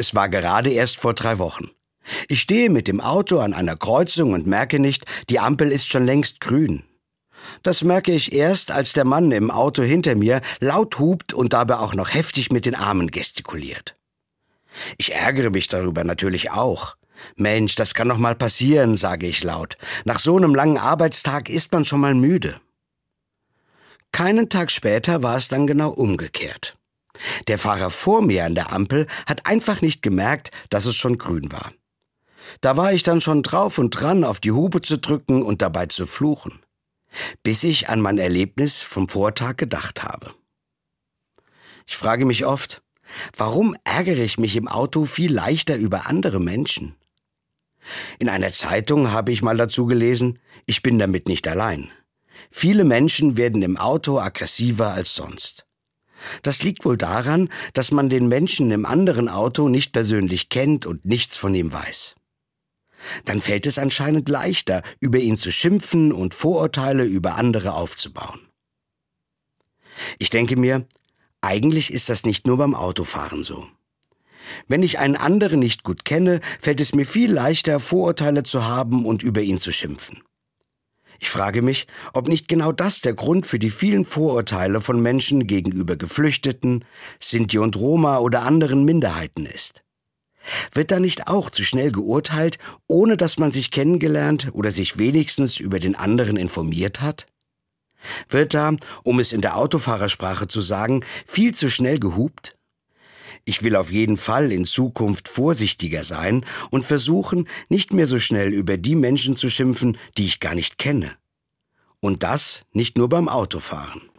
Es war gerade erst vor drei Wochen. Ich stehe mit dem Auto an einer Kreuzung und merke nicht, die Ampel ist schon längst grün. Das merke ich erst, als der Mann im Auto hinter mir laut hupt und dabei auch noch heftig mit den Armen gestikuliert. Ich ärgere mich darüber natürlich auch. Mensch, das kann doch mal passieren, sage ich laut. Nach so einem langen Arbeitstag ist man schon mal müde. Keinen Tag später war es dann genau umgekehrt. Der Fahrer vor mir an der Ampel hat einfach nicht gemerkt, dass es schon grün war. Da war ich dann schon drauf und dran, auf die Hupe zu drücken und dabei zu fluchen. Bis ich an mein Erlebnis vom Vortag gedacht habe. Ich frage mich oft, warum ärgere ich mich im Auto viel leichter über andere Menschen? In einer Zeitung habe ich mal dazu gelesen, ich bin damit nicht allein. Viele Menschen werden im Auto aggressiver als sonst. Das liegt wohl daran, dass man den Menschen im anderen Auto nicht persönlich kennt und nichts von ihm weiß. Dann fällt es anscheinend leichter, über ihn zu schimpfen und Vorurteile über andere aufzubauen. Ich denke mir, eigentlich ist das nicht nur beim Autofahren so. Wenn ich einen anderen nicht gut kenne, fällt es mir viel leichter, Vorurteile zu haben und über ihn zu schimpfen. Ich frage mich, ob nicht genau das der Grund für die vielen Vorurteile von Menschen gegenüber Geflüchteten, Sinti und Roma oder anderen Minderheiten ist. Wird da nicht auch zu schnell geurteilt, ohne dass man sich kennengelernt oder sich wenigstens über den anderen informiert hat? Wird da, um es in der Autofahrersprache zu sagen, viel zu schnell gehupt? Ich will auf jeden Fall in Zukunft vorsichtiger sein und versuchen, nicht mehr so schnell über die Menschen zu schimpfen, die ich gar nicht kenne. Und das nicht nur beim Autofahren.